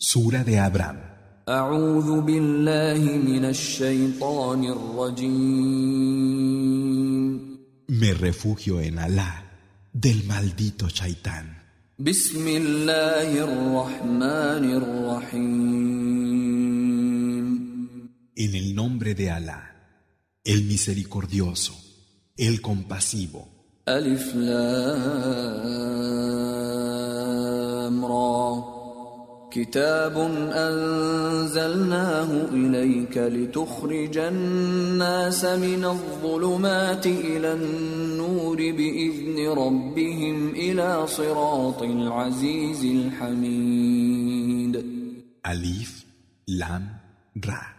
Sura de Abraham. Me refugio en Alá del maldito Shaitán. En el nombre de Alá, el misericordioso, el compasivo. كتاب أنزلناه إليك لتخرج الناس من الظلمات إلى النور بإذن ربهم إلى صراط العزيز الحميد Alif, Lam, Ra.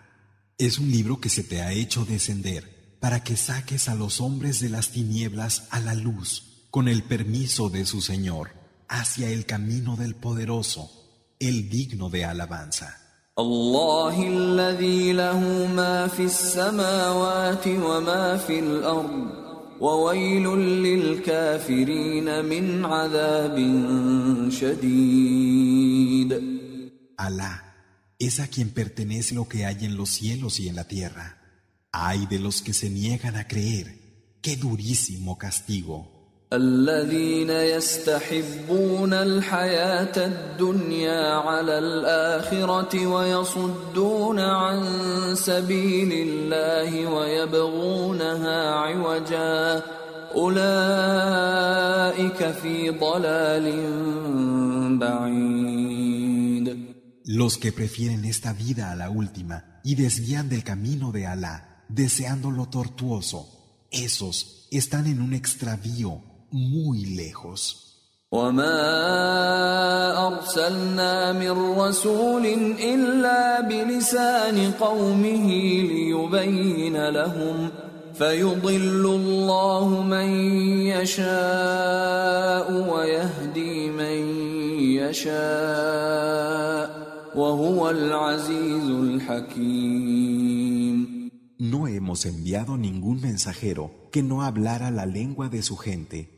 Es un libro que se te ha hecho descender para que saques a los hombres de las tinieblas a la luz, con el permiso de su Señor, hacia el camino del poderoso, el digno de alabanza. الله الذي له ما في السماوات وما في الأرض وويل للكافرين من عذاب شديد Alá es a quien pertenece lo que hay en los cielos y en la tierra. Ay de los que se niegan a creer. Qué durísimo castigo. الذين يستحبون الحياة الدنيا على الآخرة ويصدون عن سبيل الله ويبغونها عوجا أولئك في ضلال بعيد Los que prefieren esta vida a la última y desvían del camino de Alá, deseando lo tortuoso, esos están en un extravío muy lejos. وما أرسلنا من رسول إلا بلسان قومه ليبين لهم فيضل الله من يشاء ويهدي من يشاء وهو العزيز الحكيم No hemos enviado ningún mensajero que no hablara la lengua de su gente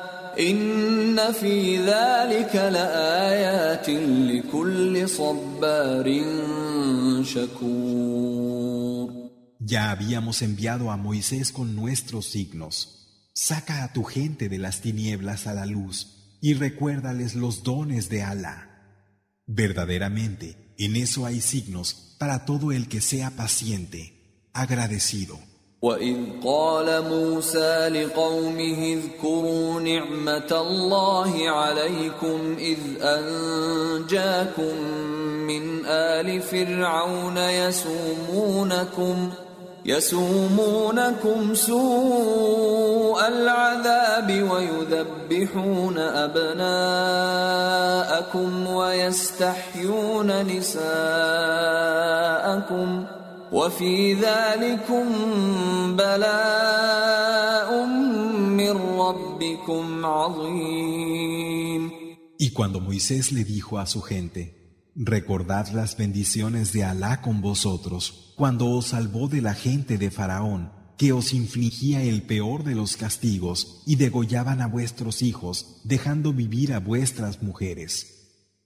إن في ذلك لآيات لكل صبار شكور Ya habíamos enviado a Moisés con nuestros signos. Saca a tu gente de las tinieblas a la luz y recuérdales los dones de Alá. Verdaderamente, en eso hay signos para todo el que sea paciente, agradecido. وإذ قال موسى لقومه اذكروا نعمة الله عليكم إذ أنجاكم من آل فرعون يسومونكم يسومونكم سوء العذاب ويذبحون أبناءكم ويستحيون نساءكم ۖ وفي ذلكم بلاء من ربكم عظيم Y cuando Moisés le dijo a su gente, Recordad las bendiciones de Alá con vosotros, cuando os salvó de la gente de Faraón, que os infligía el peor de los castigos y degollaban a vuestros hijos, dejando vivir a vuestras mujeres.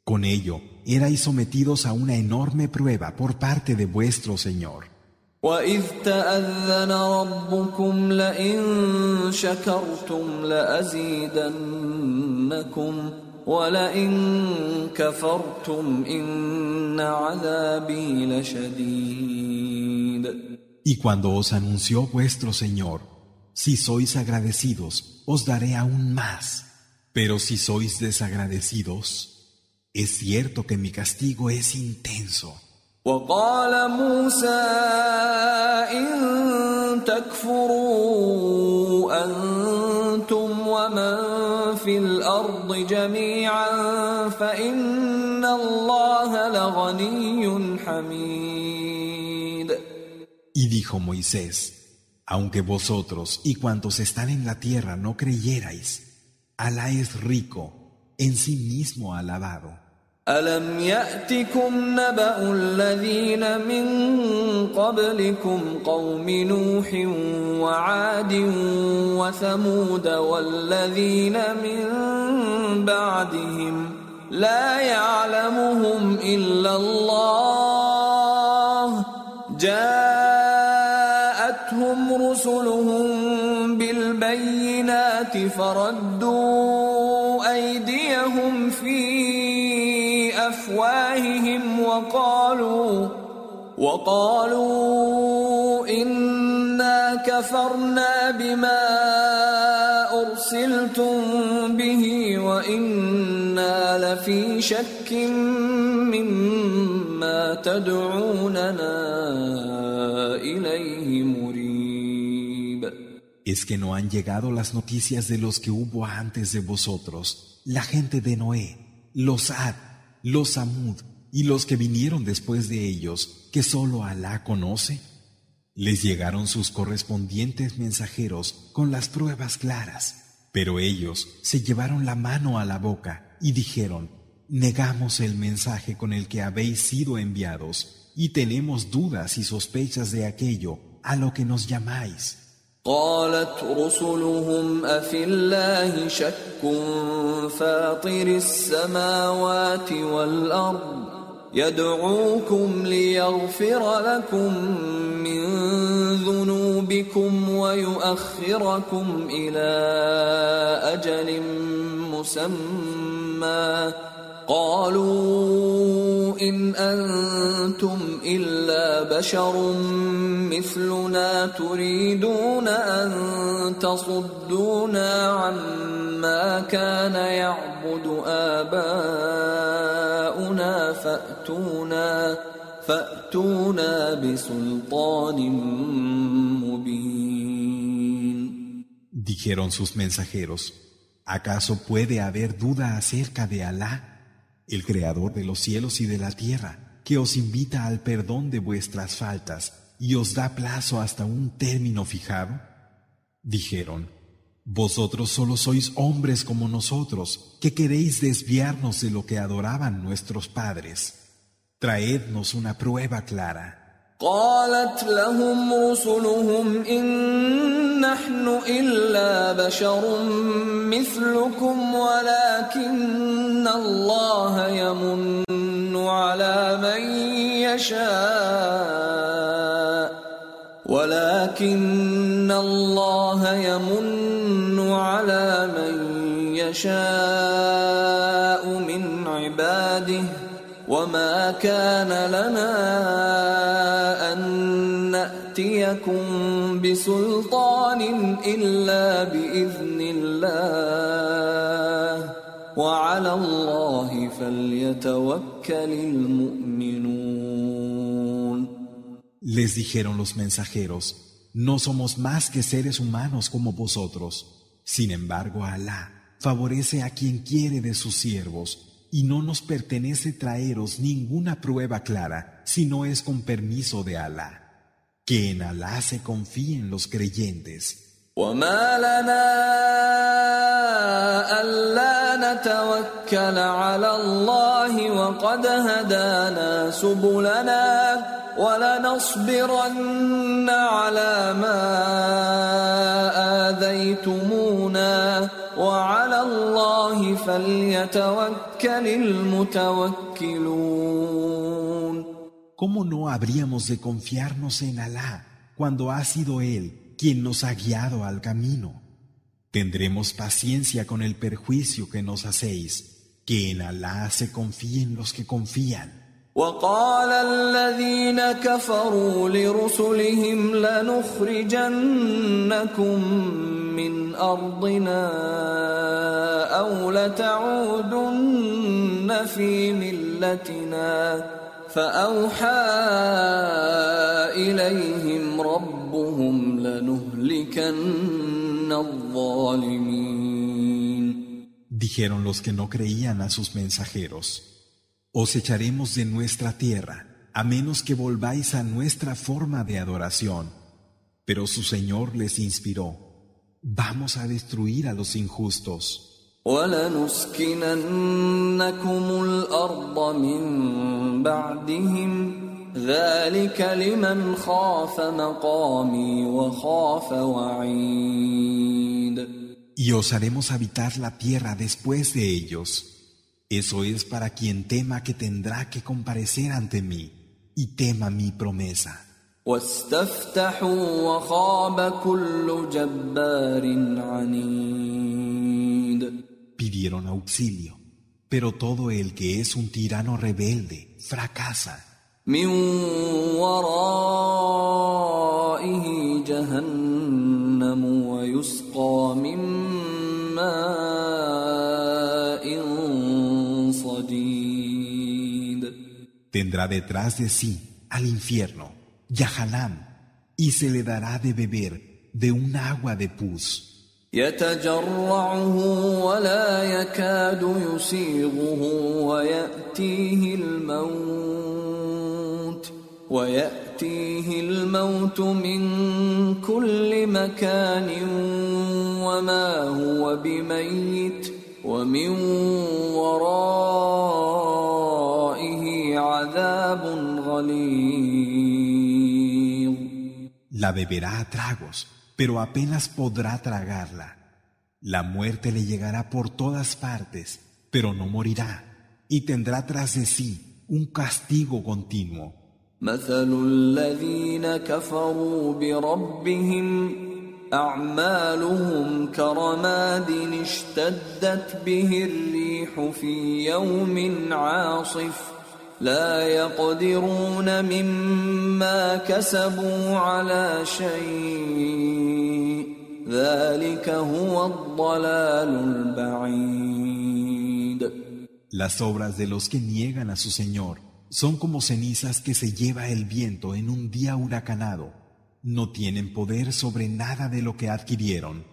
Con ello, erais sometidos a una enorme prueba por parte de vuestro Señor. وإذ تأذن ربكم لئن شكرتم لأزيدنكم ولئن كفرتم إن عذابي لشديد Y cuando os anunció vuestro Señor, si sois agradecidos, os daré aún más. Pero si sois desagradecidos, es cierto que mi castigo es intenso. وقال موسى إن تكفروا أنتم ومن في الأرض جميعا فإن الله لغني حميد Y dijo Moisés, aunque vosotros y cuantos están en la tierra no creyerais, Alá es rico, en sí mismo alabado. ألم يأتكم نبأ الذين من قبلكم قوم نوح وعاد وثمود والذين من بعدهم لا يعلمهم إلا الله جاءتهم رسلهم بالبينات فردوا أفواههم وقالوا وقالوا إنا كفرنا بما أرسلتم به وإنا لفي شك مما تدعوننا إليه مريب ¿Es que no han llegado las noticias de los que hubo antes de vosotros, la gente de Noé, los Ad, los Samud y los que vinieron después de ellos, que sólo Alá conoce? Les llegaron sus correspondientes mensajeros con las pruebas claras, pero ellos se llevaron la mano a la boca y dijeron, negamos el mensaje con el que habéis sido enviados y tenemos dudas y sospechas de aquello a lo que nos llamáis. قالت رسلهم أفي الله شك فاطر السماوات والأرض يدعوكم ليغفر لكم من ذنوبكم ويؤخركم إلى أجل مسمى قالوا إن أنتم إلا بشر مثلنا تريدون أن تصدونا عما كان يعبد آباؤنا فأتونا فأتونا بسلطان مبين Dijeron sus mensajeros, ¿acaso puede haber duda acerca de Alá, El creador de los cielos y de la tierra, que os invita al perdón de vuestras faltas y os da plazo hasta un término fijado? Dijeron, Vosotros solo sois hombres como nosotros, que queréis desviarnos de lo que adoraban nuestros padres. Traednos una prueba clara. قالت لهم رسلهم إن نحن إلا بشر مثلكم ولكن الله يمن على من يشاء ولكن الله يمن على من يشاء من عباده وما كان لنا نأتيكم بسلطان إلا بإذن الله وعلى الله فليتوكل المؤمنون Les dijeron los mensajeros, no somos más que seres humanos como vosotros. Sin embargo, Alá favorece a quien quiere de sus siervos, y no nos pertenece traeros ninguna prueba clara, si no es con permiso de Alá. Que en Alá se confíen los creyentes. وما لنا ألا نتوكل على الله وقد هدانا سبلنا ولنصبرن على ما آذيتمونا وعلى الله فليتوكل المتوكلون ¿Cómo no habríamos de confiarnos en Alá cuando ha sido Él quien nos ha guiado al camino? Tendremos paciencia con el perjuicio que nos hacéis, que en Alá se confíen los que confían. وقال الذين كفروا لرسلهم لنخرجنكم من أرضنا أو لتعودن في ملتنا فأوحى إليهم ربهم لنهلكن الظالمين Dijeron los que no creían a sus mensajeros, Os echaremos de nuestra tierra, a menos que volváis a nuestra forma de adoración. Pero su Señor les inspiró, vamos a destruir a los injustos. ولنسكننكم الأرض من بعدهم ذلك لمن خاف مقامي وخاف وعيد Y os haremos habitar la tierra después de ellos. Eso es para quien tema que tendrá que comparecer ante mí y tema mi promesa. واستفتحوا وخاب كل جبار عنيد pidieron auxilio. Pero todo el que es un tirano rebelde fracasa. Tendrá detrás de sí al infierno, Yahalam, y se le dará de beber de un agua de pus. يتجرعه ولا يكاد يسيغه ويأتيه الموت ويأتيه الموت من كل مكان وما هو بميت ومن ورائه عذاب غليظ. La beberá a tragos, pero apenas podrá tragarla. La muerte le llegará por todas partes, pero no morirá, y tendrá tras de sí un castigo continuo. مثل الذين كفروا بربهم أعمالهم كرماد اشتدت به الريح في يوم عاصف لا يقدرون مما كسبوا على شيء ذلك هو الضلال البعيد Las obras de los que niegan a su Señor son como cenizas que se lleva el viento en un día huracanado. No tienen poder sobre nada de lo que adquirieron.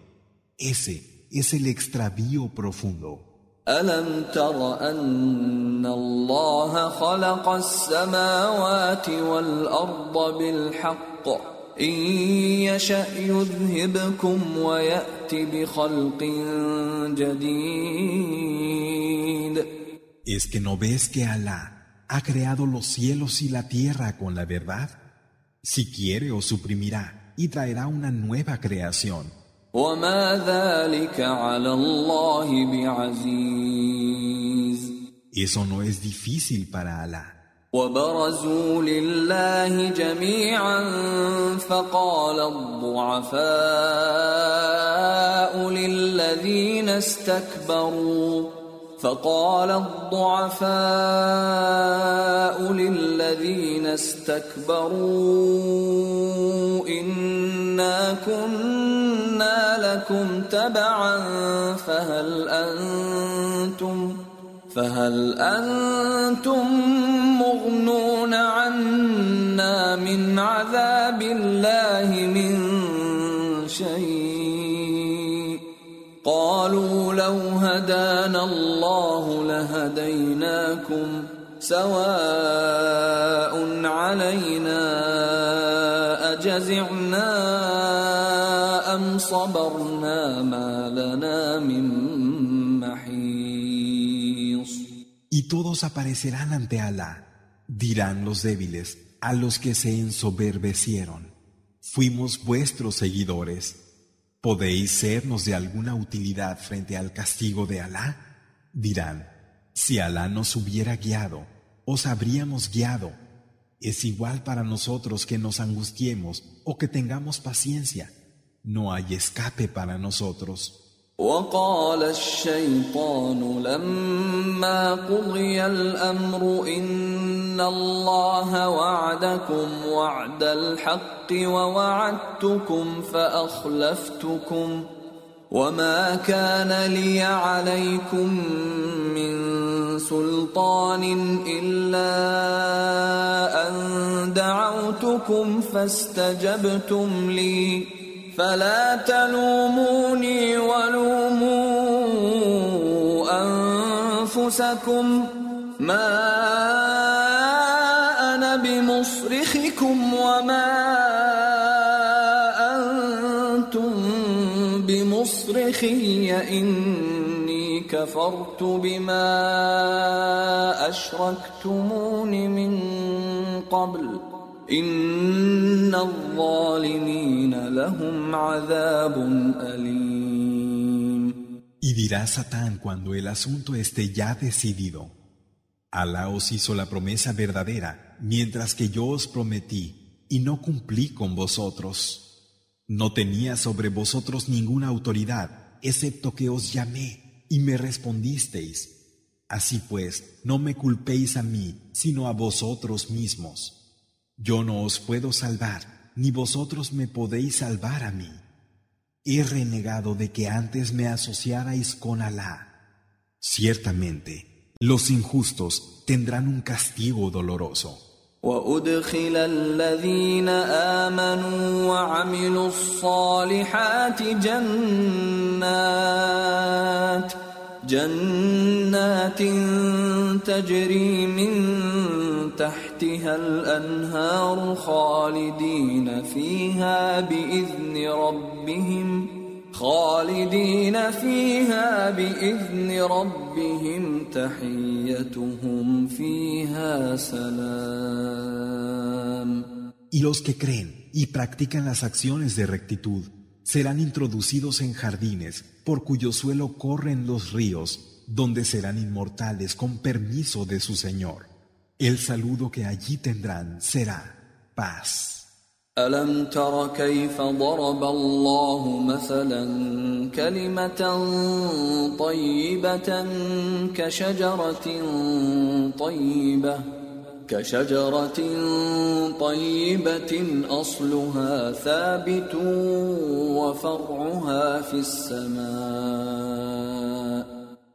Ese es el extravío profundo. ألم تر أن الله خلق السماوات والأرض بالحق إن يشأ يذهبكم ويأت بخلق جديد ¿Es que no ves que Alá ha creado los cielos y la tierra con la verdad? Si quiere os suprimirá y traerá una nueva creación. وما ذلك على الله بعزيز Eso no es difícil para Alá. وبرزوا لله جميعا فقال الضعفاء للذين استكبروا فقال الضعفاء للذين استكبروا إنا كنا لكم تبعا فهل أنتم فهل أنتم مغنون عنا من عذاب الله من شيء؟ قالوا لو هدانا الله لهديناكم سواء علينا أجزعنا صبرنا ما لنا من محيص Y todos aparecerán ante Alá. Dirán los débiles a los que se ensoberbecieron. Fuimos vuestros seguidores. ¿Podéis sernos de alguna utilidad frente al castigo de Alá? Dirán, si Alá nos hubiera guiado, os habríamos guiado. Es igual para nosotros que nos angustiemos o que tengamos paciencia. No hay escape para nosotros. وقال الشيطان لما قضي الأمر إن الله وعدكم وعد الحق ووعدتكم فأخلفتكم وما كان لي عليكم من سلطان إلا أن دعوتكم فاستجبتم لي فلا تلوموني ولوموا أنفسكم. ما أنا بمصرخكم وما أنتم بمصرخي. إني كفرت بما أشركتمون من قبل. Y dirá Satán cuando el asunto esté ya decidido. Alá os hizo la promesa verdadera, mientras que yo os prometí, y no cumplí con vosotros. No tenía sobre vosotros ninguna autoridad, excepto que os llamé, y me respondisteis. Así pues, no me culpéis a mí, sino a vosotros mismos. Yo no os puedo salvar, ni vosotros me podéis salvar a mí. He renegado de que antes me asociarais con Alá. Ciertamente, los injustos tendrán un castigo doloroso. وأدخل الذين آمنوا وعملوا الصالحات جنات جنات تجري من تحتها الأنهار خالدين فيها بإذن ربهم خالدين فيها بإذن ربهم تحيتهم فيها سلام Y los que creen y practican las acciones de rectitud serán introducidos en jardines por cuyo suelo corren los ríos, donde serán inmortales con permiso de su Señor. El saludo que allí tendrán será paz. ألم تر كيف ضرب الله مثلا كلمة طيبة كشجرة طيبة كشجرة طيبة أصلها ثابت وفرعها في السماء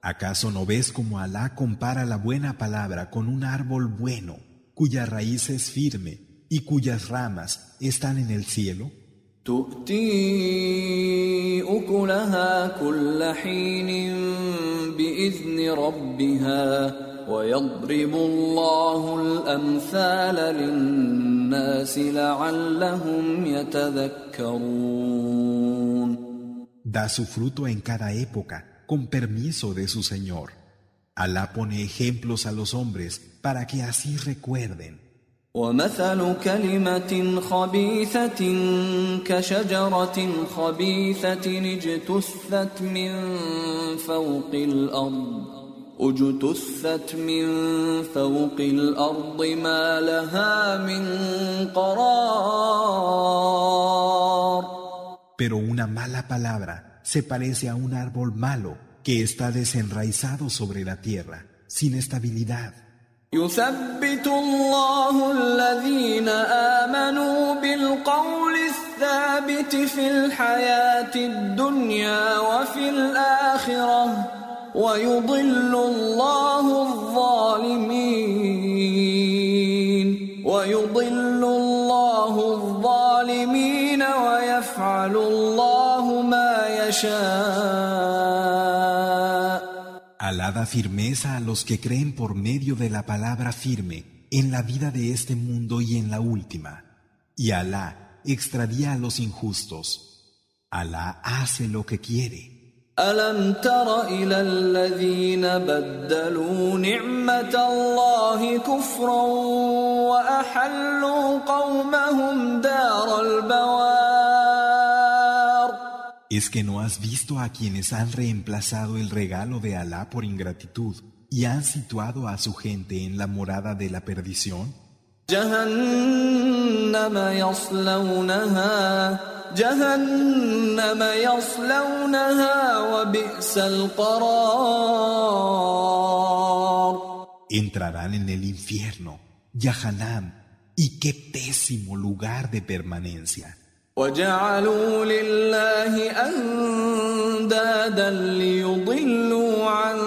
¿Acaso no ves cómo Alá compara la buena palabra con un árbol bueno, cuya raíz es firme y cuyas ramas están en el cielo? Da su fruto en cada época con permiso de su Señor. Alá pone ejemplos a los hombres para que así recuerden. ومثل كلمة خبيثة كشجرة خبيثة اجتثت من فوق الأرض اجتثت من فوق الأرض ما لها من قرار Pero una mala palabra se parece a un árbol malo que está desenraizado sobre la tierra, sin estabilidad. يثبت الله الذين آمنوا بالقول الثابت في الحياة الدنيا وفي الآخرة ويضل الله الظالمين ويضل الله الظالمين ويفعل الله ما يشاء Alá da firmeza a los que creen por medio de la palabra firme en la vida de este mundo y en la última. Y Alá extravía a los injustos. Alá hace lo que quiere. ألم تر إلى الذين بدلوا نعمة الله كفرا وأحلوا قومهم دار البوار ¿Es que no has visto a quienes han reemplazado el regalo de Alá por ingratitud y han situado a su gente en la morada de la perdición? Entrarán en el infierno, Yahanam, y qué pésimo lugar de permanencia. وجعلوا لله أندادا ليضلوا عن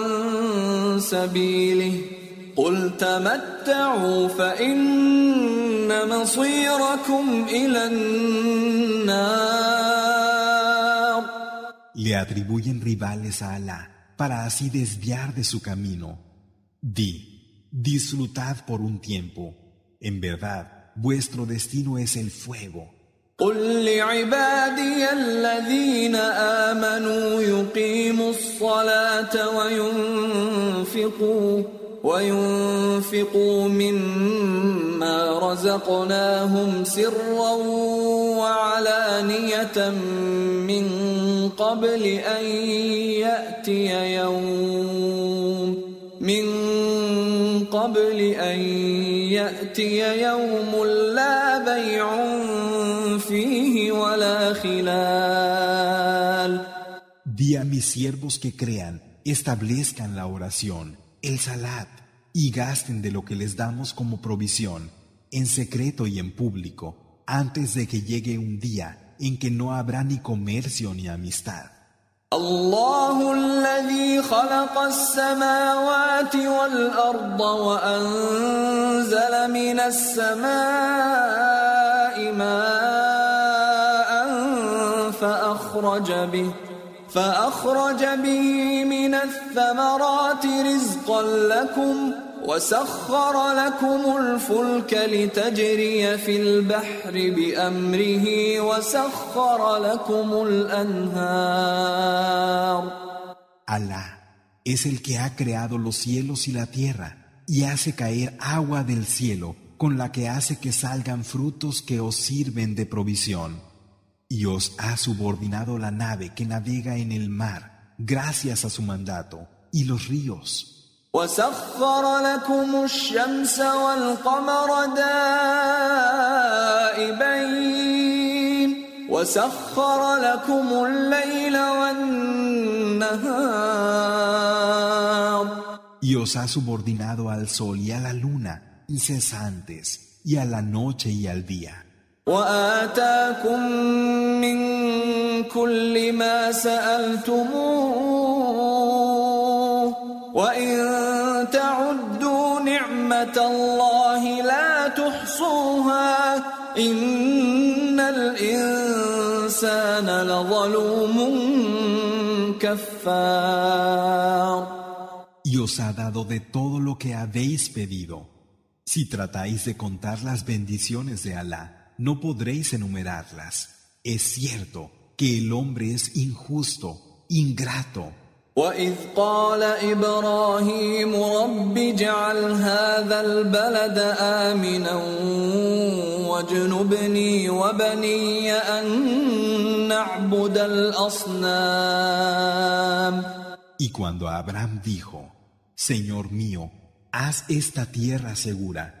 سبيله قل تمتعوا فإن مصيركم إلى النار Le atribuyen rivales a Alá para así desviar de su camino. Di, disfrutad por un tiempo. En verdad, vuestro destino es el fuego. قل لعبادي الذين آمنوا يقيموا الصلاة وينفقوا وينفقوا مما رزقناهم سرا وعلانية من قبل أن يأتي يوم من قبل أن يأتي يوم لا بيع Di a mis siervos que crean, establezcan la oración el salat y gasten de lo que les damos como provisión, en secreto y en público, antes de que llegue un día en que no habrá ni comercio ni amistad. الله الذي خلق السماوات والأرض وأنزل من السماء ماء فأخرج به فأخرج به من الثمرات رزقا لكم وسخر لكم الفلك لتجري في البحر بأمره وسخر لكم الأنهار Alá es el que ha creado los cielos y la tierra y hace caer agua del cielo con la que hace que salgan frutos que os sirven de provisión. y os ha subordinado la nave que navega en el mar gracias a su mandato y los ríos. وسخر لكم الشمس والقمر دائبين وسخر لكم الليل والنهار Y os ha subordinado al sol y a la luna incesantes y a la noche y al día. وآتاكم من كل ما سألتموه وإن تعدوا نعمة الله لا تحصوها إن الإنسان لظلوم كفار Y os ha dado de todo lo que habéis pedido. Si tratáis de contar las bendiciones de Alá, no podréis enumerarlas. Es cierto que el hombre es injusto, ingrato. وإذ قال إبراهيم رب اجعل هذا البلد آمنا واجنبني وبني أن نعبد الأصنام Y cuando Abraham dijo, Señor mío, haz esta tierra segura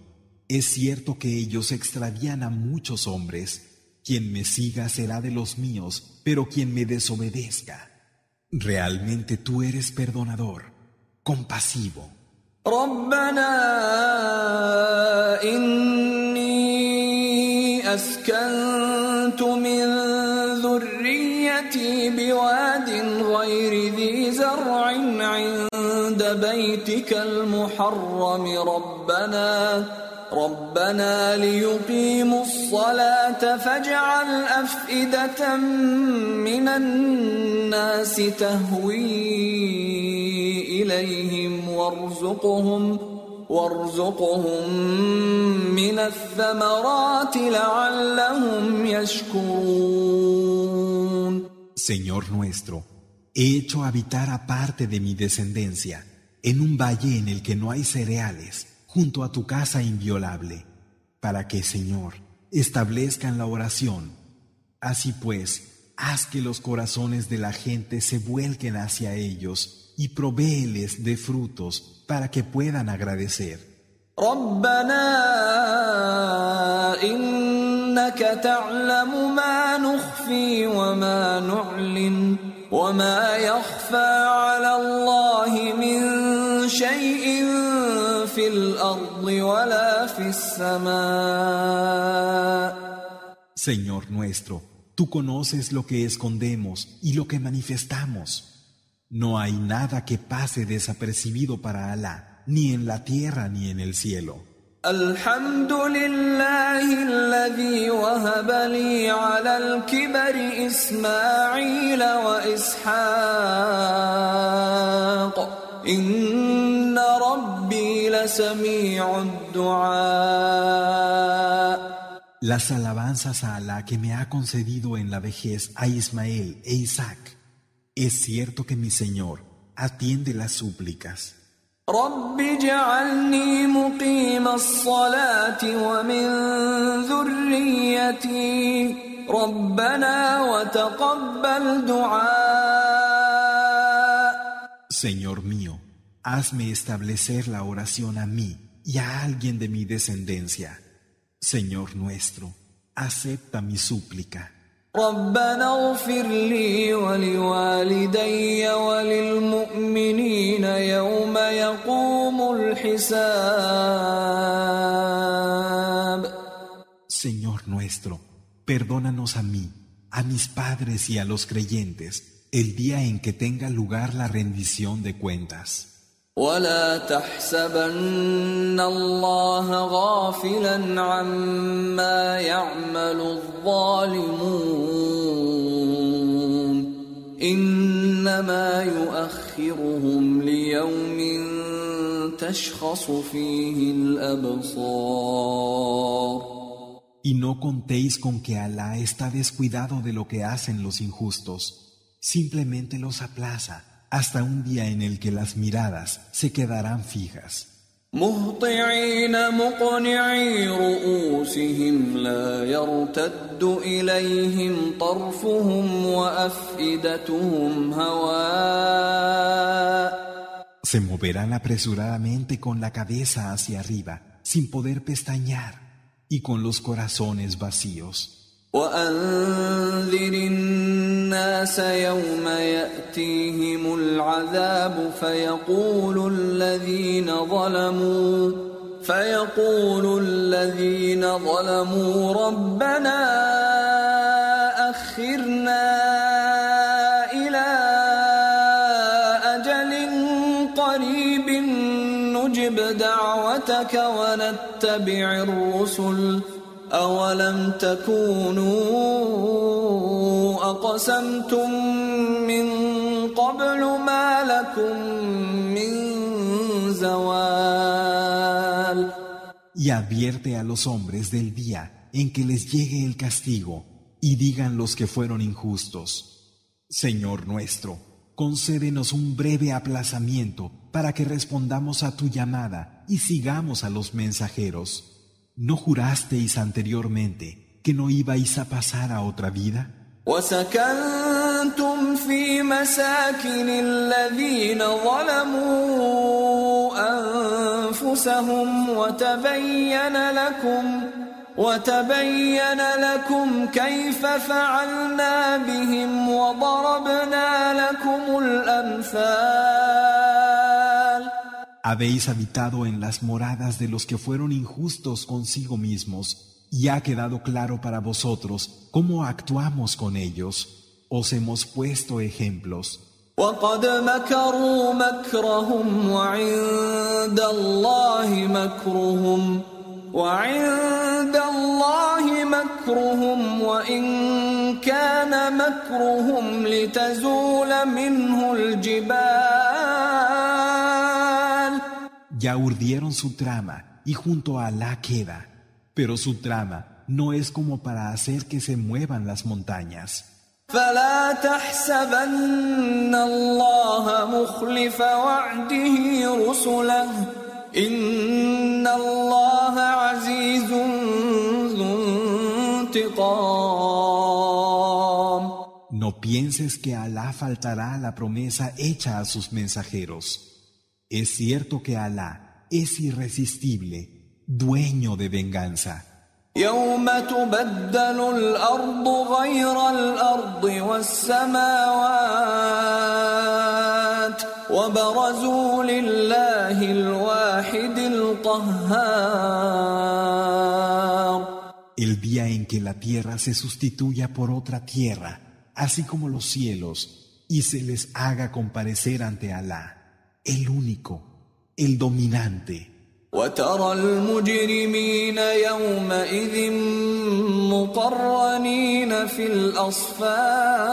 es cierto que ellos extravían a muchos hombres. Quien me siga será de los míos, pero quien me desobedezca. Realmente tú eres perdonador, compasivo. ربنا ليقيموا الصلاة فاجعل أفئدة من الناس تهوي إليهم وارزقهم وارزقهم من الثمرات لعلهم يشكرون. Señor nuestro, he hecho habitar aparte de mi descendencia en un valle en el que no hay cereales, junto a tu casa inviolable, para que, Señor, establezcan la oración. Así pues, haz que los corazones de la gente se vuelquen hacia ellos y provéeles de frutos para que puedan agradecer. وما يخفى على الله من شيء في ولا في السماء Señor nuestro, tú conoces lo que escondemos y lo que manifestamos. No hay nada que pase desapercibido para Alá, ni en la tierra ni en el cielo. الحمد لله الذي وهب لي على الكبر إسماعيل وإسحاق إن ربي لسميع الدعاء Las alabanzas a Alá que me ha concedido en la vejez a Ismael e Isaac. Es cierto que mi Señor atiende las súplicas. رب اجعلني مقيم الصلاة ومن ذريتي ربنا وتقبل دعاء Señor mío, hazme establecer la oración a mí y a alguien de mi descendencia. Señor nuestro, acepta mi súplica. ربنا اغفر لي ولوالدي وللمؤمنين يوم يقوم الحساب Señor nuestro, perdónanos a mí, a mis padres y a los creyentes el día en que tenga lugar la rendición de cuentas. ولا تحسبن الله غافلا عما يعمل الظالمون انما يؤخرهم ليوم تشخص فيه الابصار Y no contéis con que Alá está descuidado de lo que hacen los injustos, simplemente los aplaza hasta un día en el que las miradas se quedarán fijas. مهطعين مقنعي رؤوسهم لا يرتد إليهم طرفهم وأفئدتهم هواء Se moverán apresuradamente con la cabeza hacia arriba, sin poder pestañear, y con los corazones vacíos. وأنذر الناس يوم يأتيهم العذاب فيقول الذين ظلموا فيقول الذين ظلموا ربنا أخرنا إلى أجل قريب نجب دعوتك ونتبع الرسل أولم تكونوا أقسمتم من قبل ما لكم من زوال Y advierte a los hombres del día en que les llegue el castigo, y digan los que fueron injustos, Señor nuestro, concédenos un breve aplazamiento para que respondamos a tu llamada y sigamos a los mensajeros. ¿No jurasteis anteriormente que no ibais a pasar a otra vida? وسكنتم في مساكن الذين ظلموا أنفسهم وتبين لكم وتبين لكم كيف فعلنا بهم وضربنا لكم الأمثال. Habéis habitado en las moradas de los que fueron injustos consigo mismos, y ha quedado claro para vosotros cómo actuamos con ellos. Os hemos puesto ejemplos. وقد مكروا مكرهم وعند الله مكرهم وعند الله مكرهم وإن كان مكرهم لتزول منه الجبال Ya urdieron su trama y junto a Alá queda, pero su trama no es como para hacer que se muevan las montañas. فلا تحسبن الله مخلف وعده رسله إن الله عزيز ذو انتقام No pienses que Alá faltará a la promesa hecha a sus mensajeros. Es cierto que Alá es irresistible, dueño de venganza. يوم تبدل الأرض غير الأرض والسماوات وبرزوا لله الواحد القهار El día en que la tierra se sustituya por otra tierra, así como los cielos, y se les haga comparecer ante Alá, el único, el dominante. وترى المجرمين يومئذ مقرنين في الأصفاد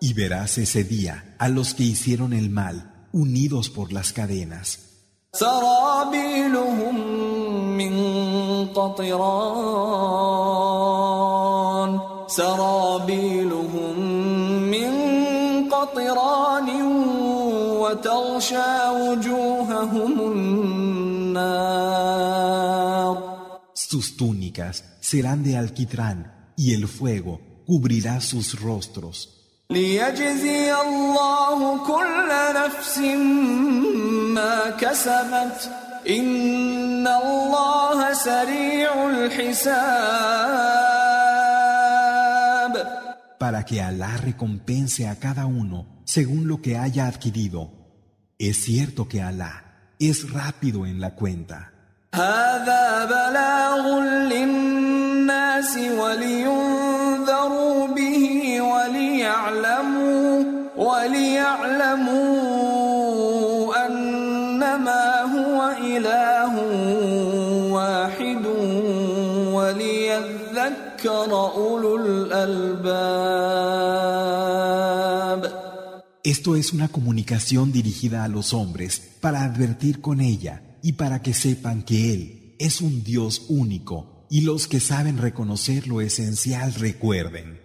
Y verás ese día a los que hicieron el mal, unidos por las cadenas. سرابيلهم من قطران سرابيلهم وتغشى وجوههم النار Sus túnicas serán de alquitrán y el fuego cubrirá sus rostros. ليجزي الله كل نفس ما كسبت إن الله سريع الحساب para que Alá recompense a cada uno según lo que haya adquirido. Es cierto que Alá es rápido en la cuenta. هذا بلاغ للناس ولينذروا به وليعلموا وليعلموا أنما هو إله واحد وليذكر أولو الألباب esto es una comunicación dirigida a los hombres para advertir con ella y para que sepan que Él es un Dios único y los que saben reconocer lo esencial recuerden.